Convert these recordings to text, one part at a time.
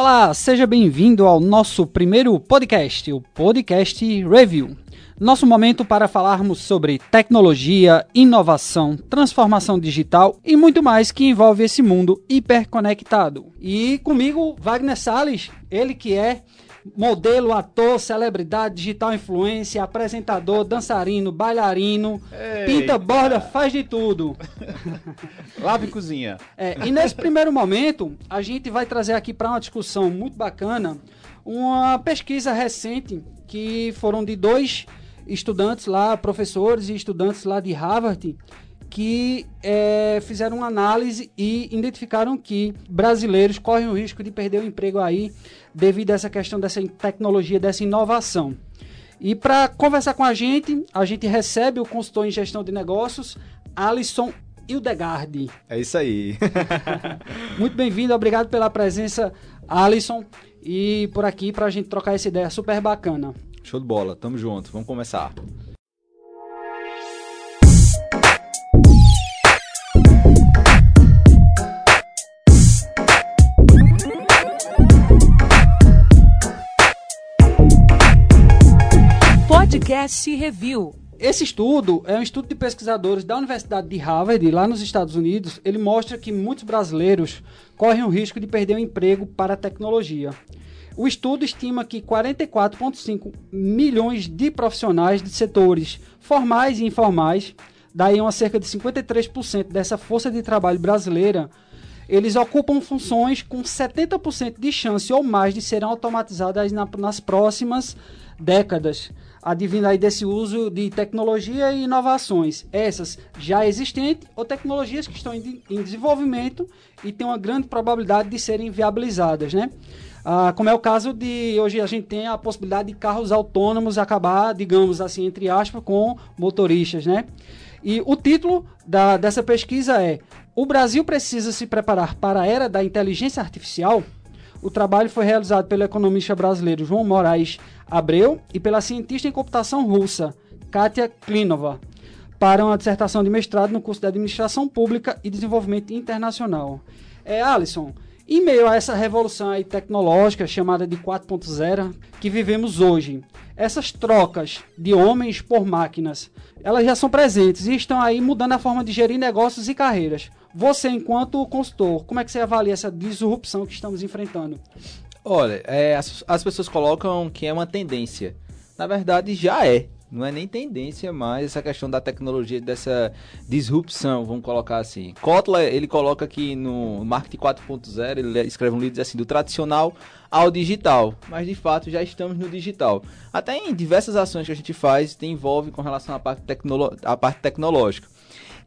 Olá, seja bem-vindo ao nosso primeiro podcast, o Podcast Review. Nosso momento para falarmos sobre tecnologia, inovação, transformação digital e muito mais que envolve esse mundo hiperconectado. E comigo, Wagner Salles, ele que é modelo, ator, celebridade, digital influência, apresentador, dançarino, bailarino, Eita. pinta, borda, faz de tudo. Lava e cozinha. É, e nesse primeiro momento, a gente vai trazer aqui para uma discussão muito bacana uma pesquisa recente que foram de dois estudantes lá, professores e estudantes lá de Harvard, que é, fizeram uma análise e identificaram que brasileiros correm o risco de perder o emprego aí devido a essa questão dessa tecnologia, dessa inovação. E para conversar com a gente, a gente recebe o consultor em gestão de negócios, Alisson Hildegard. É isso aí. Muito bem-vindo, obrigado pela presença, Alisson, e por aqui para a gente trocar essa ideia super bacana. Show de bola, tamo junto, vamos começar. Podcast Review. Esse estudo é um estudo de pesquisadores da Universidade de Harvard, lá nos Estados Unidos. Ele mostra que muitos brasileiros correm o risco de perder o emprego para a tecnologia. O estudo estima que 44,5 milhões de profissionais de setores formais e informais, daí uma cerca de 53% dessa força de trabalho brasileira, eles ocupam funções com 70% de chance ou mais de serem automatizadas na, nas próximas décadas advindo aí desse uso de tecnologia e inovações, essas já existentes ou tecnologias que estão em, desenvolvimento e têm uma grande probabilidade de serem viabilizadas, né? Ah, como é o caso de hoje a gente tem a possibilidade de carros autônomos acabar, digamos assim, entre aspas, com motoristas, né? E o título da, dessa pesquisa é O Brasil precisa se preparar para a era da inteligência artificial? O trabalho foi realizado pelo economista brasileiro João Moraes Abreu e pela cientista em computação russa Katia Klinova para uma dissertação de mestrado no curso de Administração Pública e Desenvolvimento Internacional. É, Alisson, em meio a essa revolução tecnológica chamada de 4.0 que vivemos hoje, essas trocas de homens por máquinas, elas já são presentes e estão aí mudando a forma de gerir negócios e carreiras. Você, enquanto consultor, como é que você avalia essa disrupção que estamos enfrentando? Olha, é, as, as pessoas colocam que é uma tendência. Na verdade, já é. Não é nem tendência, mas essa questão da tecnologia, dessa disrupção, vamos colocar assim. Kotler, ele coloca aqui no Marketing 4.0, ele escreve um livro assim, do tradicional ao digital. Mas, de fato, já estamos no digital. Até em diversas ações que a gente faz, tem envolve com relação à parte, tecnolo à parte tecnológica.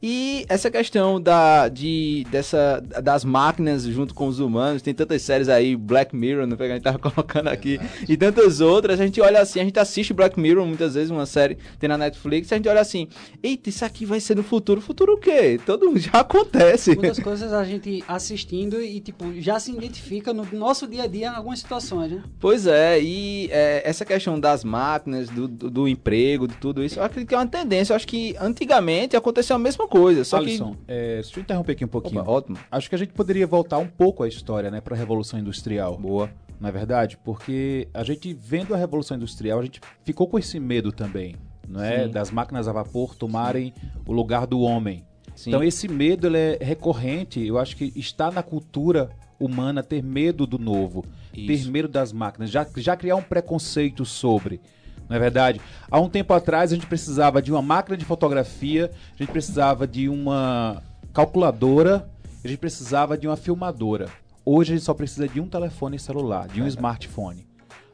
E essa questão da, de, dessa, das máquinas junto com os humanos, tem tantas séries aí, Black Mirror, não que a gente tava colocando aqui, e tantas outras, a gente olha assim, a gente assiste Black Mirror muitas vezes, uma série tem na Netflix, a gente olha assim, eita, isso aqui vai ser no futuro. Futuro o quê? Todo já acontece. Muitas coisas a gente assistindo e, tipo, já se identifica no nosso dia a dia em algumas situações, né? Pois é, e é, essa questão das máquinas, do, do, do, emprego, de tudo isso, eu acredito que é uma tendência. Eu acho que antigamente aconteceu a mesma coisa. Só Alisson, que... é, deixa eu interromper aqui um pouquinho. Opa, ótimo. Acho que a gente poderia voltar um pouco à história, né, para a Revolução Industrial. Boa. Não é verdade? Porque a gente, vendo a Revolução Industrial, a gente ficou com esse medo também, não é? Sim. Das máquinas a vapor tomarem Sim. o lugar do homem. Sim. Então esse medo ele é recorrente, eu acho que está na cultura humana ter medo do novo, Isso. ter medo das máquinas, já, já criar um preconceito sobre não é verdade? Há um tempo atrás a gente precisava de uma máquina de fotografia, a gente precisava de uma calculadora, a gente precisava de uma filmadora. Hoje a gente só precisa de um telefone celular, de um smartphone.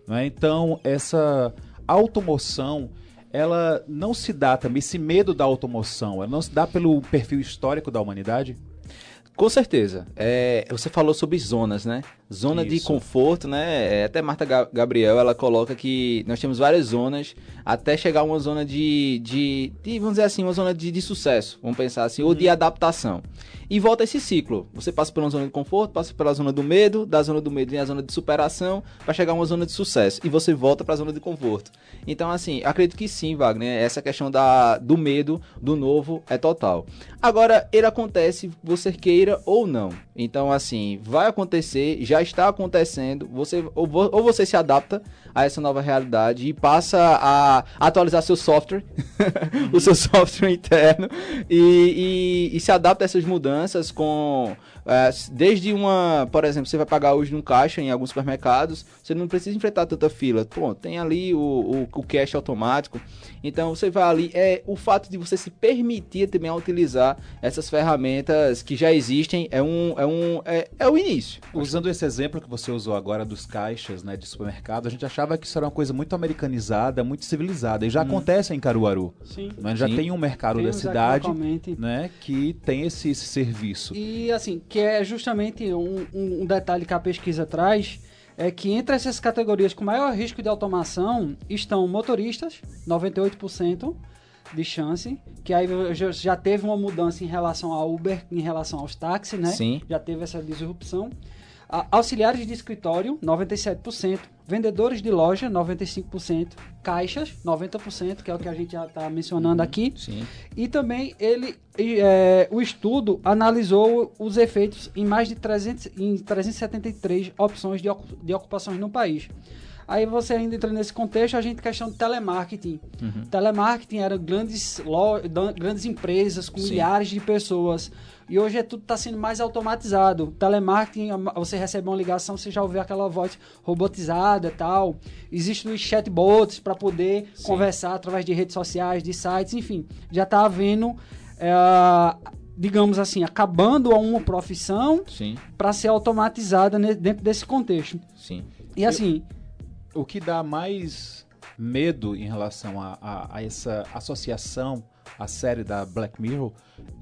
Não é? Então, essa automoção, ela não se dá também, esse medo da automoção, ela não se dá pelo perfil histórico da humanidade? Com certeza. É, você falou sobre zonas, né? Zona Isso. de conforto, né? É, até Marta Gabriel, ela coloca que nós temos várias zonas até chegar a uma zona de, de, de vamos dizer assim, uma zona de, de sucesso, vamos pensar assim, uhum. ou de uhum. adaptação. E volta esse ciclo. Você passa por uma zona de conforto, passa pela zona do medo, da zona do medo vem a zona de superação, para chegar a uma zona de sucesso. E você volta para a zona de conforto. Então, assim, acredito que sim, Wagner. Essa questão da, do medo, do novo, é total. Agora, ele acontece, você queira ou não. Então, assim, vai acontecer, já está acontecendo. Você ou, ou você se adapta a essa nova realidade e passa a atualizar seu software, o seu software interno, e, e, e, se adapta a essas mudanças com. É, desde uma, por exemplo, você vai pagar hoje num caixa em alguns supermercados, você não precisa enfrentar tanta fila. Pô, tem ali o, o, o cash automático. Então você vai ali. É o fato de você se permitir também a utilizar essas ferramentas que já existem é um. É, um, é, é o início. Usando esse exemplo que você usou agora dos caixas né, de supermercado, a gente achava que isso era uma coisa muito americanizada, muito civilizada. E já hum. acontece em Caruaru. Sim. Mas já Sim. tem um mercado Temos da cidade né, que tem esse, esse, serviço. E assim, que é justamente um, um detalhe que a pesquisa traz é que entre essas categorias com maior risco de automação estão motoristas, 98% de chance, que aí já teve uma mudança em relação ao Uber, em relação aos táxis, né? Sim. Já teve essa disrupção. Auxiliares de escritório, 97%. Vendedores de loja, 95%. Caixas, 90%, que é o que a gente já está mencionando uhum, aqui. Sim. E também ele, é, o estudo analisou os efeitos em mais de 300, em 373 opções de, de ocupações no país. Aí você ainda entra nesse contexto, a gente questão de telemarketing. Uhum. Telemarketing eram grandes, grandes empresas com Sim. milhares de pessoas. E hoje é, tudo está sendo mais automatizado. Telemarketing, você recebe uma ligação, você já ouviu aquela voz robotizada e tal. Existem os chatbots para poder Sim. conversar através de redes sociais, de sites, enfim. Já está havendo, é, digamos assim, acabando uma profissão para ser automatizada dentro desse contexto. Sim. E assim... o que dá mais medo em relação a, a, a essa associação a série da Black Mirror,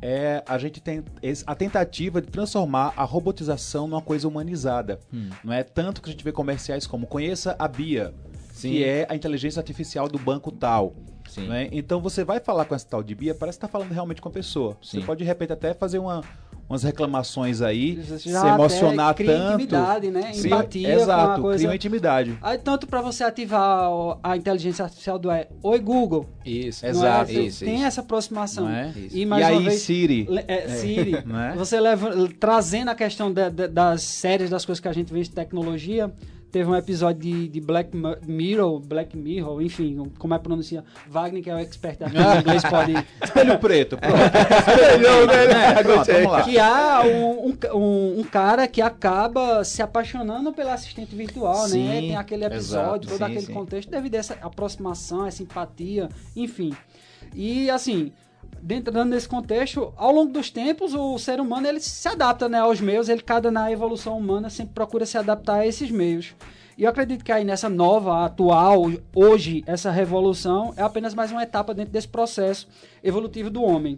é a gente tem a tentativa de transformar a robotização numa coisa humanizada. Hum. Não é tanto que a gente vê comerciais como conheça a Bia, Sim. que é a inteligência artificial do banco tal. Né? Então você vai falar com essa tal de Bia, parece que está falando realmente com a pessoa. Sim. Você pode de repente até fazer uma, umas reclamações aí, se emocionar cria tanto. intimidade, né? Sim, Empatia. Exato, coisa... cria uma intimidade. Aí, tanto para você ativar a inteligência artificial do é, Oi Google. Isso, é? exato. É? Isso, tem isso. essa aproximação. É? E, mais e aí, vez, Siri. É, é. Siri. É? Você leva, trazendo a questão de, de, das séries, das coisas que a gente vê de tecnologia, Teve um episódio de, de Black Mirror, Black Mirror, enfim, como é pronuncia? Wagner, que é o expert da inglês, pode. Espelho preto, pronto. Espelhão, né? É, pronto, vamos lá. Que há um, um, um, cara que acaba se apaixonando pela assistente virtual, né? sim, né? Tem aquele episódio, exato, todo sim, aquele sim. contexto, devido a essa aproximação, essa empatia, enfim. E assim, dentro desse contexto, ao longo dos tempos, o ser humano ele se adapta né, aos meios, ele cada na evolução humana sempre procura se adaptar a esses meios. E eu acredito que aí nessa nova, atual, hoje, essa revolução é apenas mais uma etapa dentro desse processo evolutivo do homem.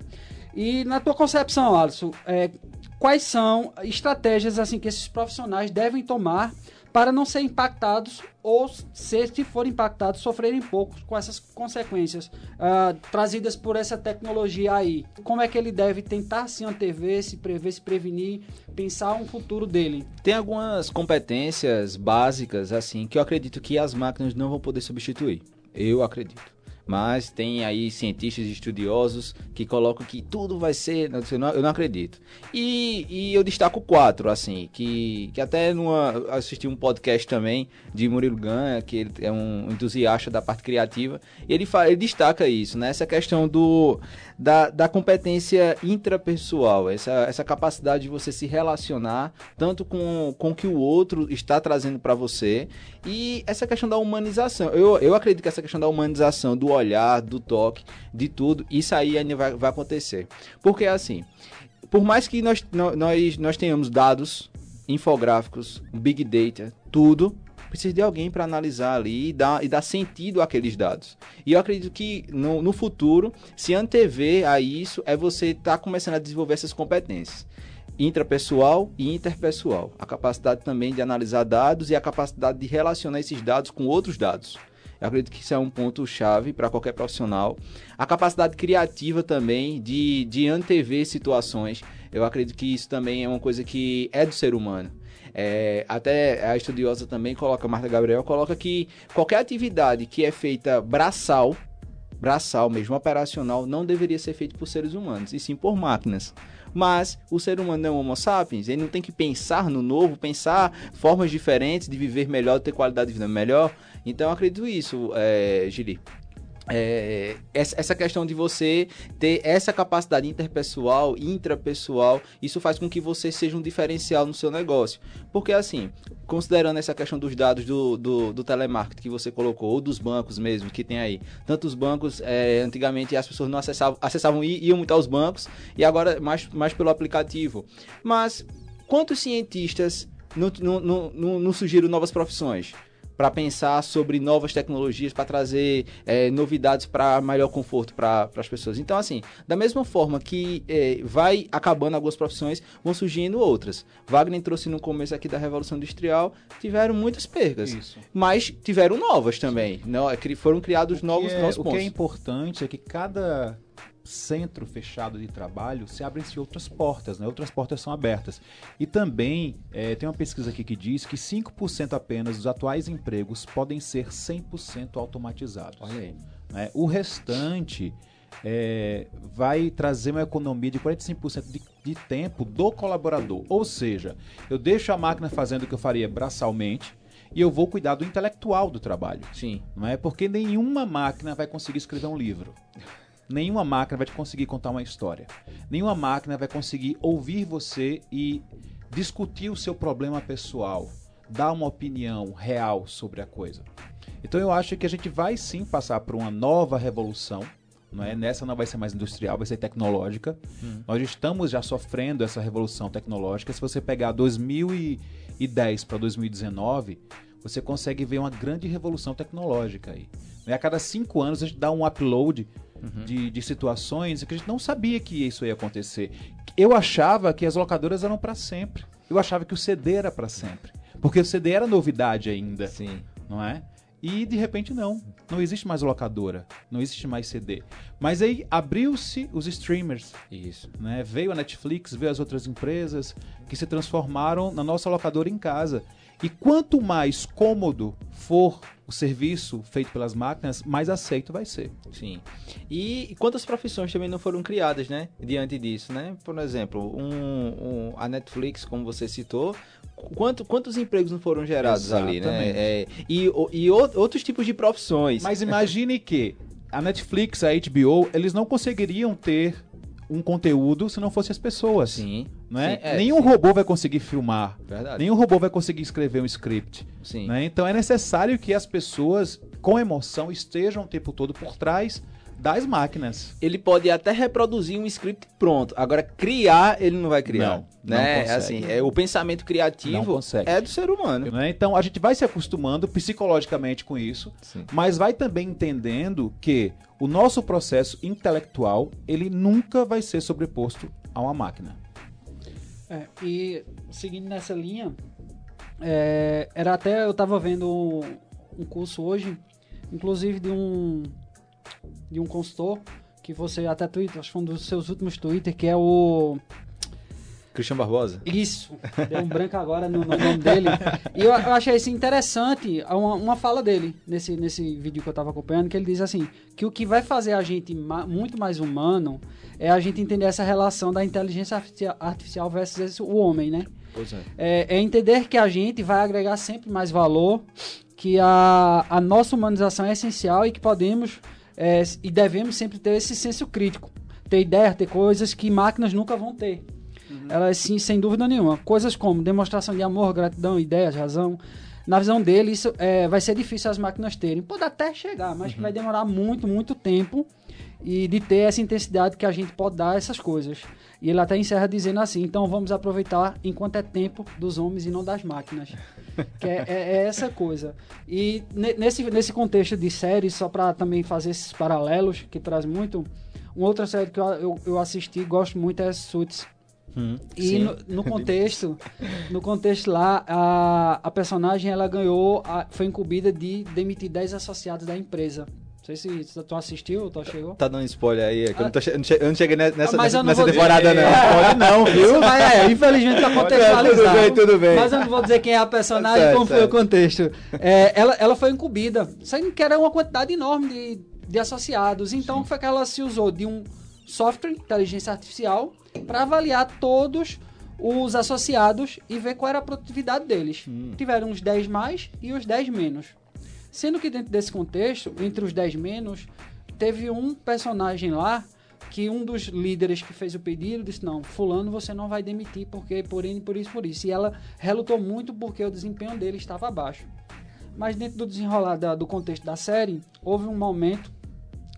E na tua concepção, Alisson, é, quais são estratégias assim que esses profissionais devem tomar para não ser impactados ou, se, se forem impactados, sofrerem pouco com essas consequências uh, trazidas por essa tecnologia aí. Como é que ele deve tentar se antever, se prever, se prevenir, pensar um futuro dele? Tem algumas competências básicas, assim, que eu acredito que as máquinas não vão poder substituir. Eu acredito mas tem aí cientistas estudiosos que colocam que tudo vai ser, eu não, eu não acredito. E, e, eu destaco quatro, assim, que, que até numa, assisti um podcast também de Murilo Ganha, que ele é um entusiasta da parte criativa, e ele, fala, ele destaca isso, né? Essa questão do, da, da competência intrapessoal, essa, essa capacidade de você se relacionar tanto com, com o que o outro está trazendo para você, e essa questão da humanização. Eu, eu acredito que essa questão da humanização, do olhar, do toque, de tudo, isso aí ainda vai, vai acontecer. Porque assim, por mais que nós, nós, nós tenhamos dados, infográficos, big data, tudo, precisa de alguém para analisar ali e dar, e dar sentido àqueles dados. E eu acredito que no, no futuro, se antever a isso, é você estar tá começando a desenvolver essas competências intrapessoal e interpessoal. A capacidade também de analisar dados e a capacidade de relacionar esses dados com outros dados. Eu acredito que isso é um ponto chave para qualquer profissional. A capacidade criativa também de, de antever situações. Eu acredito que isso também é uma coisa que é do ser humano. É, até a estudiosa também coloca, Marta Gabriel coloca que qualquer atividade que é feita braçal, braçal mesmo, operacional, não deveria ser feita por seres humanos, e sim por máquinas. Mas o ser humano é um homo sapiens, ele não tem que pensar no novo, pensar formas diferentes de viver melhor, ter qualidade de vida melhor. Então eu acredito isso, é, Gili. É, essa questão de você ter essa capacidade interpessoal, intrapessoal, isso faz com que você seja um diferencial no seu negócio. Porque, assim, considerando essa questão dos dados do, do, do telemarketing que você colocou, ou dos bancos mesmo, que tem aí. Tantos bancos, é, antigamente as pessoas não acessavam, acessavam e iam muito aos bancos, e agora mais, mais pelo aplicativo. Mas quantos cientistas não, não, não, não surgiram novas profissões? Para pensar sobre novas tecnologias, para trazer é, novidades para maior conforto para as pessoas. Então, assim, da mesma forma que é, vai acabando algumas profissões, vão surgindo outras. Wagner trouxe no começo aqui da Revolução Industrial, tiveram muitas perdas, Isso. mas tiveram novas também. Não, é foram criados novos, é, novos o pontos. O que é importante é que cada centro fechado de trabalho, se abrem-se outras portas, né? outras portas são abertas. E também é, tem uma pesquisa aqui que diz que 5% apenas dos atuais empregos podem ser 100% automatizados. Olha aí. Né? O restante é, vai trazer uma economia de 45% de, de tempo do colaborador. Ou seja, eu deixo a máquina fazendo o que eu faria braçalmente, e eu vou cuidar do intelectual do trabalho. Sim. Não é porque nenhuma máquina vai conseguir escrever um livro. Nenhuma máquina vai te conseguir contar uma história. Nenhuma máquina vai conseguir ouvir você e discutir o seu problema pessoal, dar uma opinião real sobre a coisa. Então eu acho que a gente vai sim passar por uma nova revolução. Não é? Nessa não vai ser mais industrial, vai ser tecnológica. Hum. Nós estamos já sofrendo essa revolução tecnológica. Se você pegar 2010 para 2019, você consegue ver uma grande revolução tecnológica aí. A cada cinco anos a gente dá um upload uhum. de, de situações que a gente não sabia que isso ia acontecer. Eu achava que as locadoras eram para sempre. Eu achava que o CD era para sempre. Porque o CD era novidade ainda. Sim. Não é? E de repente não. Não existe mais locadora. Não existe mais CD. Mas aí abriu-se os streamers. Isso. Né? Veio a Netflix, veio as outras empresas que se transformaram na nossa locadora em casa. E quanto mais cômodo for o serviço feito pelas máquinas, mais aceito vai ser. Sim. E quantas profissões também não foram criadas, né? Diante disso, né? Por exemplo, um, um a Netflix, como você citou, quanto, quantos empregos não foram gerados Exatamente. ali, né? É, e, e outros tipos de profissões. Mas imagine que a Netflix, a HBO, eles não conseguiriam ter um conteúdo se não fosse as pessoas. Sim. Não é? Sim, é Nenhum sim. robô vai conseguir filmar. Verdade. Nenhum robô vai conseguir escrever um script. Sim. Né? Então é necessário que as pessoas, com emoção, estejam o tempo todo por trás das máquinas. Ele pode até reproduzir um script pronto. Agora, criar, ele não vai criar. Não, né? não assim, é, o pensamento criativo é do ser humano. Né? Então a gente vai se acostumando psicologicamente com isso, Sim. mas vai também entendendo que o nosso processo intelectual ele nunca vai ser sobreposto a uma máquina. É, e seguindo nessa linha, é, era até eu estava vendo um, um curso hoje, inclusive de um de um consultor que você até Twitter, acho que foi um dos seus últimos Twitter, que é o Cristian Barbosa. Isso, deu um branco agora no, no nome dele. E eu, eu, achei isso interessante, uma, uma fala dele nesse, nesse vídeo que eu estava acompanhando, que ele diz assim, que o que vai fazer a gente ma muito mais humano é a gente entender essa relação da inteligência artificial versus o homem, né? Pois é. é. É entender que a gente vai agregar sempre mais valor, que a, a nossa humanização é essencial e que podemos é, e devemos sempre ter esse senso crítico. Ter ideia, ter coisas que máquinas nunca vão ter. Uhum. Elas, sim, sem dúvida nenhuma. Coisas como demonstração de amor, gratidão, ideias, razão. Na visão dele, isso é, vai ser difícil as máquinas terem. Pode até chegar, mas uhum. vai demorar muito, muito tempo e de ter essa intensidade que a gente pode dar a essas coisas. E ele até encerra dizendo assim: então vamos aproveitar enquanto é tempo dos homens e não das máquinas. que é, é, é, essa coisa. E nesse, nesse contexto de séries, só para também fazer esses paralelos, que traz muito. Uma outra série que eu, eu, eu assisti gosto muito é Suits. Hum, e no, no, contexto, no contexto lá, a, a personagem ela ganhou, a, foi incumbida de demitir 10 associados da empresa. Não sei se tu assistiu ou tu chegou. Tá dando spoiler aí, é que eu, não tô, eu, não cheguei nessa, nessa, nessa temporada, dizer, não. É, Pode não, viu? Mas é, infelizmente tá contextualizado. tudo bem, tudo bem. Mas eu não vou dizer quem é a personagem e como certo. foi o contexto. É, ela, ela foi incumbida, sendo que era uma quantidade enorme de, de associados. Então, Sim. foi que ela se usou de um software, inteligência artificial, para avaliar todos os associados e ver qual era a produtividade deles. Hum. Tiveram os 10 mais e os 10 menos. Sendo que dentro desse contexto, entre os 10 menos, teve um personagem lá que um dos líderes que fez o pedido disse: Não, Fulano você não vai demitir porque por N, por isso, por isso. E ela relutou muito porque o desempenho dele estava abaixo. Mas dentro do desenrolar da, do contexto da série, houve um momento,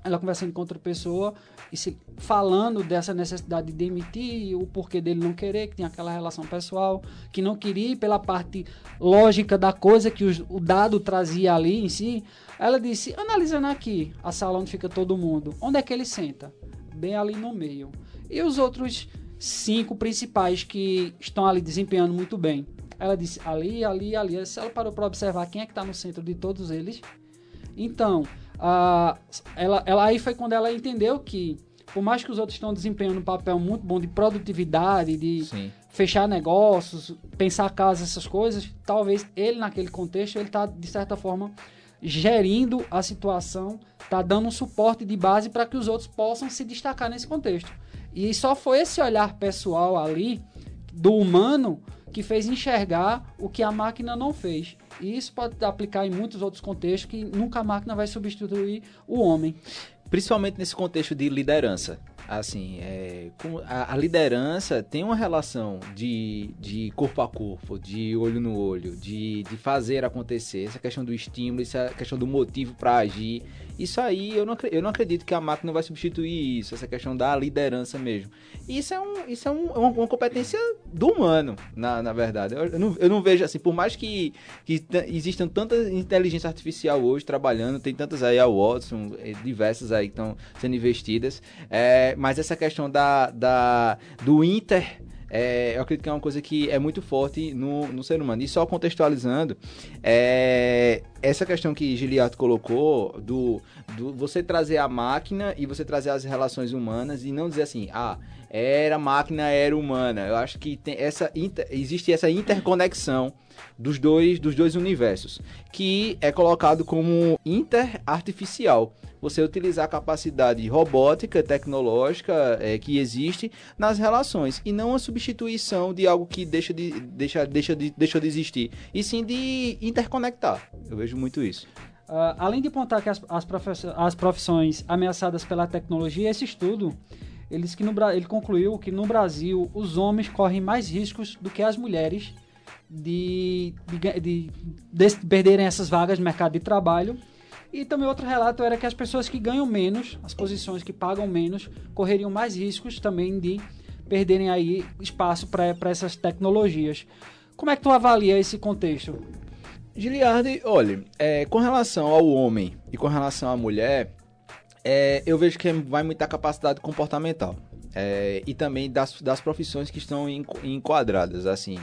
ela conversando com outra pessoa e se, falando dessa necessidade de demitir, o porquê dele não querer, que tinha aquela relação pessoal, que não queria pela parte lógica da coisa que o dado trazia ali em si. Ela disse: analisando aqui a sala onde fica todo mundo, onde é que ele senta? Bem ali no meio. E os outros cinco principais que estão ali desempenhando muito bem. Ela disse ali, ali, ali. Ela parou para observar quem é que está no centro de todos eles. Então, ela, ela aí foi quando ela entendeu que, por mais que os outros estão desempenhando um papel muito bom de produtividade, de Sim. fechar negócios, pensar casa, essas coisas, talvez ele naquele contexto ele está de certa forma gerindo a situação, está dando um suporte de base para que os outros possam se destacar nesse contexto. E só foi esse olhar pessoal ali do humano que fez enxergar o que a máquina não fez. E isso pode aplicar em muitos outros contextos que nunca a máquina vai substituir o homem. Principalmente nesse contexto de liderança. Assim, é, a, a, liderança tem uma relação de, de corpo a corpo, de olho no olho, de, de fazer acontecer. Essa questão do estímulo, essa questão do motivo para agir. Isso aí, eu não, eu não acredito que a máquina vai substituir isso, essa questão da liderança mesmo. Isso é, um, isso é um, uma, uma, competência do humano, na, na verdade. Eu, eu, não, eu não vejo assim, por mais que, que existam tanta inteligência artificial hoje trabalhando, tem tantas aí, a Watson, eh, diversas aí que estão sendo investidas, é, mas essa questão da, da, do inter é, eu acredito que é uma coisa que é muito forte no, no ser humano. E só contextualizando, é, essa questão que Giliardo colocou do, do você trazer a máquina e você trazer as relações humanas e não dizer assim, ah, era máquina, era humana. Eu acho que tem essa inter, existe essa interconexão dos dois, dos dois universos, que é colocado como interartificial você utilizar a capacidade robótica, tecnológica é, que existe nas relações e não a substituição de algo que deixa de, deixa, deixa de, deixou de existir, e sim de interconectar. Eu vejo muito isso. Uh, além de apontar que as, as, as profissões ameaçadas pela tecnologia, esse estudo eles que no, ele concluiu que no Brasil os homens correm mais riscos do que as mulheres de, de, de, de perderem essas vagas no mercado de trabalho e também outro relato era que as pessoas que ganham menos, as posições que pagam menos, correriam mais riscos também de perderem aí espaço para essas tecnologias. Como é que tu avalia esse contexto? Giliardi, olha, é, com relação ao homem e com relação à mulher, é, eu vejo que vai muita capacidade comportamental. É, e também das, das profissões que estão enquadradas, assim.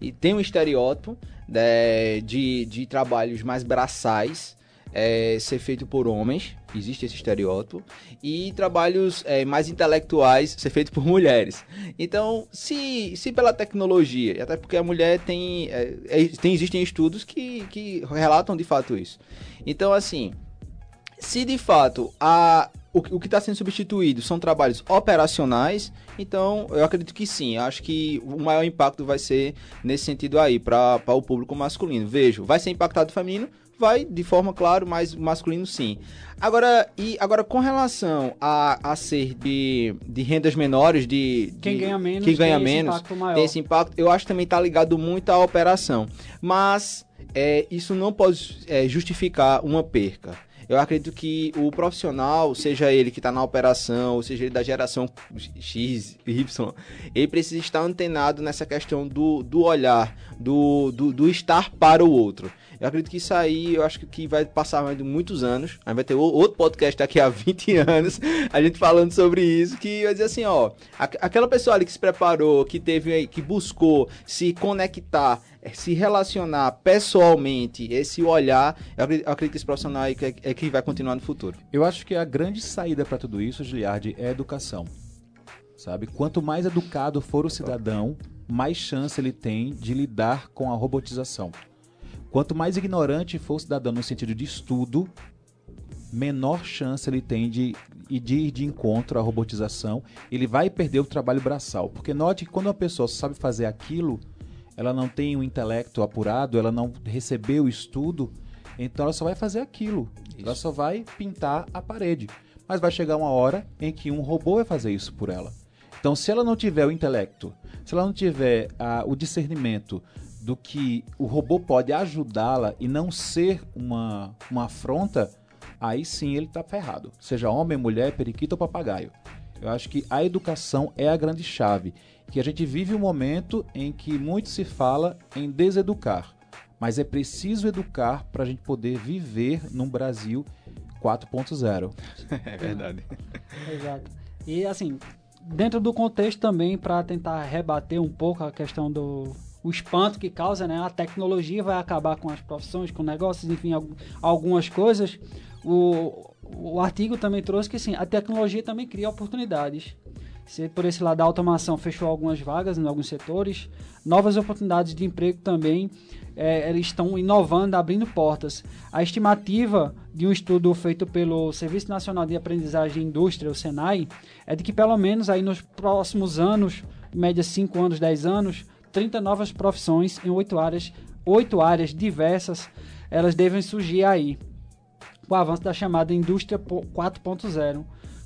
E tem um estereótipo né, de, de trabalhos mais braçais, é, ser feito por homens, existe esse estereótipo, e trabalhos é, mais intelectuais ser feito por mulheres. Então, se, se pela tecnologia, até porque a mulher tem, é, é, tem existem estudos que, que relatam de fato isso. Então, assim, se de fato a o, que está sendo substituído são trabalhos operacionais, então eu acredito que sim. Acho que o maior impacto vai ser nesse sentido aí, para o público masculino. Vejo, vai ser impactado o feminino? Vai de forma, claro, mais masculino sim. Agora, e agora com relação a, a ser de, de rendas menores, de, de quem ganha menos, quem ganha menos tem esse impacto, eu acho que também está ligado muito à operação. Mas é, isso não pode é, justificar uma perca. Eu acredito que o profissional, seja ele que está na operação, ou seja ele da geração X, Y, ele precisa estar antenado nessa questão do, do olhar, do, do, do estar para o outro. Eu acredito que isso aí, eu acho que vai passar mais de muitos anos. Aí vai ter outro podcast daqui a 20 anos, a gente falando sobre isso, que vai dizer assim, ó, aquela pessoa ali que se preparou, que teve, que buscou se conectar, eh, se relacionar pessoalmente, esse olhar, eu acredito, que esse profissional aí é, é que vai continuar no futuro. Eu acho que a grande saída para tudo isso, Giliardi, é educação. Sabe? Quanto mais educado for o cidadão, mais chance ele tem de lidar com a robotização. Quanto mais ignorante for o cidadão no sentido de estudo, menor chance ele tem de de ir de encontro à robotização, ele vai perder o trabalho braçal. Porque note que quando uma pessoa sabe fazer aquilo, ela não tem um intelecto apurado, ela não recebeu o estudo, então ela só vai fazer aquilo. Isso. Ela só vai pintar a parede. Mas vai chegar uma hora em que um robô vai fazer isso por ela. Então, se ela não tiver o intelecto, se ela não tiver ah, o discernimento do que o robô pode ajudá-la e não ser uma, uma afronta, aí sim ele está ferrado. Seja homem, mulher, periquito ou papagaio. Eu acho que a educação é a grande chave. Que a gente vive um momento em que muito se fala em deseducar. Mas é preciso educar para a gente poder viver num Brasil 4.0. É verdade. Exato. E assim, dentro do contexto também, para tentar rebater um pouco a questão do o espanto que causa, né? A tecnologia vai acabar com as profissões, com negócios, enfim, algumas coisas. O, o artigo também trouxe que sim, a tecnologia também cria oportunidades. Se por esse lado a automação fechou algumas vagas em alguns setores, novas oportunidades de emprego também é, eles estão inovando, abrindo portas. A estimativa de um estudo feito pelo Serviço Nacional de Aprendizagem e Indústria, o SENAI, é de que pelo menos aí nos próximos anos, em média 5 anos, 10 anos, 30 novas profissões em oito áreas, oito áreas diversas, elas devem surgir aí. Com o avanço da chamada indústria 4.0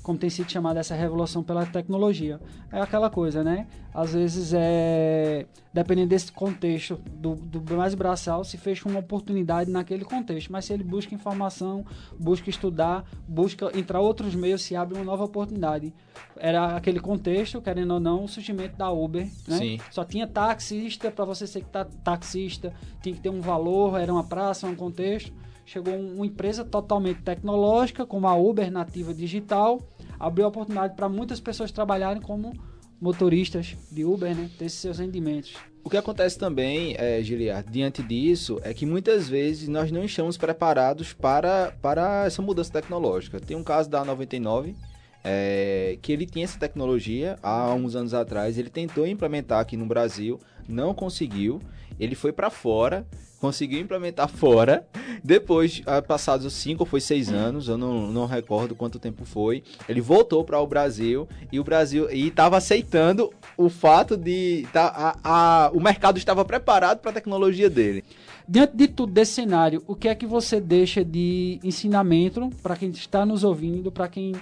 como tem sido chamada essa revolução pela tecnologia. É aquela coisa, né? Às vezes é dependendo desse contexto do, do mais braçal, se fecha uma oportunidade naquele contexto, mas se ele busca informação, busca estudar, busca entrar outros meios, se abre uma nova oportunidade. Era aquele contexto, querendo ou não, o surgimento da Uber, né? Sim. Só tinha taxista para você ser taxista, tinha que ter um valor, era uma praça, um contexto chegou uma empresa totalmente tecnológica, como a Uber nativa digital, abriu a oportunidade para muitas pessoas trabalharem como motoristas de Uber, né? Ter seus rendimentos. O que acontece também, é, diante disso, é que muitas vezes nós não estamos preparados para, para essa mudança tecnológica. Tem um caso da 99, é, que ele tinha essa tecnologia há uns anos atrás, ele tentou implementar aqui no Brasil, não conseguiu, ele foi para fora, conseguiu implementar fora. Depois, ah, passados cinco ou foi seis anos, eu não, não recordo quanto tempo foi, ele voltou para o Brasil e o Brasil e estava aceitando o fato de tá, a, a, o mercado estava preparado para a tecnologia dele. Diante de tudo desse cenário, o que é que você deixa de ensinamento para quem está nos ouvindo, para quem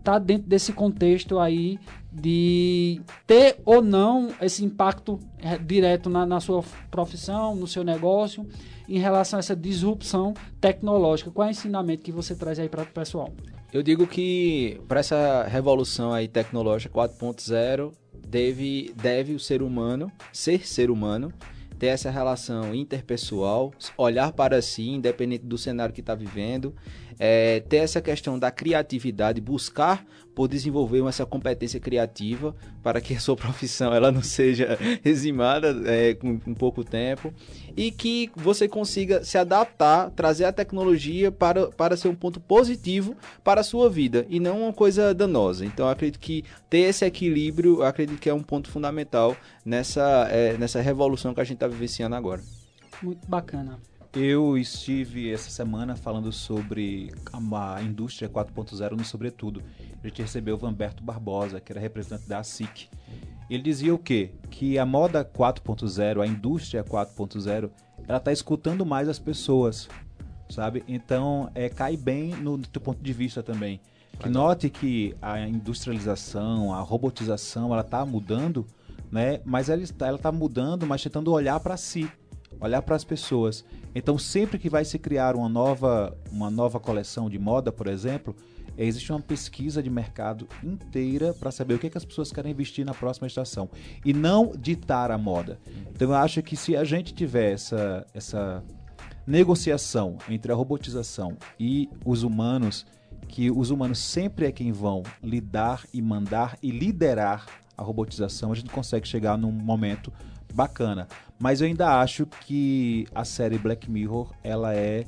está dentro desse contexto aí de ter ou não esse impacto é, direto na, na, sua profissão, no seu negócio, em relação a essa disrupção tecnológica. Qual é o ensinamento que você traz aí para o pessoal? Eu digo que para essa revolução aí tecnológica 4.0 deve, deve o ser humano ser ser humano ter essa relação interpessoal, olhar para si, independente do cenário que está vivendo, é, ter essa questão da criatividade, buscar por desenvolver essa competência criativa para que a sua profissão ela não seja eximada é, com, com pouco tempo e que você consiga se adaptar, trazer a tecnologia para, para ser um ponto positivo para a sua vida e não uma coisa danosa. Então acredito que ter esse equilíbrio, acredito que é um ponto fundamental nessa, é, nessa revolução que a gente está vivenciando agora. Muito bacana. Eu estive essa semana falando sobre a indústria 4.0 no Sobretudo. A gente recebeu o Vanberto Barbosa, que era representante da ASIC. Ele dizia o quê? Que a moda 4.0, a indústria 4.0, ela está escutando mais as pessoas, sabe? Então, é, cai bem no, no teu ponto de vista também. Que note que a industrialização, a robotização, ela está mudando, né? Mas ela está, ela está mudando, mas tentando olhar para si olhar para as pessoas. Então, sempre que vai se criar uma nova, uma nova coleção de moda, por exemplo, existe uma pesquisa de mercado inteira para saber o que, é que as pessoas querem vestir na próxima estação e não ditar a moda. Então, eu acho que se a gente tiver essa, essa negociação entre a robotização e os humanos, que os humanos sempre é quem vão lidar e mandar e liderar a robotização, a gente consegue chegar num momento bacana. Mas eu ainda acho que a série Black Mirror ela é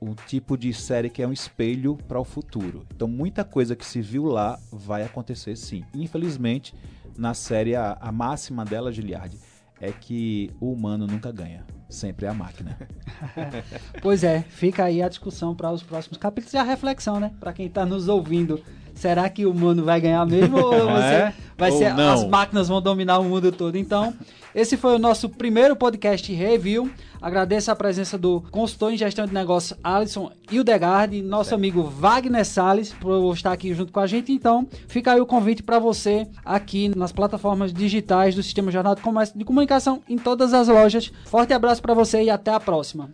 um tipo de série que é um espelho para o futuro. Então muita coisa que se viu lá vai acontecer sim. Infelizmente, na série a, a máxima dela, Giliard, é que o humano nunca ganha. Sempre é a máquina. pois é, fica aí a discussão para os próximos capítulos e a reflexão, né? Para quem está nos ouvindo Será que o humano vai ganhar mesmo ou é? vai Ou ser não? as máquinas vão dominar o mundo todo? Então, esse foi o nosso primeiro podcast review. Agradeço a presença do consultor em gestão de negócios Alisson Hildegard, nosso amigo Wagner Salles, por estar aqui junto com a gente. Então, fica aí o convite para você aqui nas plataformas digitais do Sistema Jornal de Comércio de Comunicação em todas as lojas. Forte abraço para você e até a próxima.